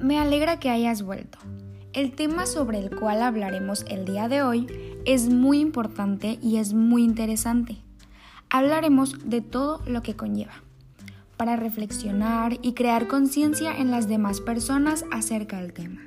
Me alegra que hayas vuelto. El tema sobre el cual hablaremos el día de hoy es muy importante y es muy interesante. Hablaremos de todo lo que conlleva, para reflexionar y crear conciencia en las demás personas acerca del tema.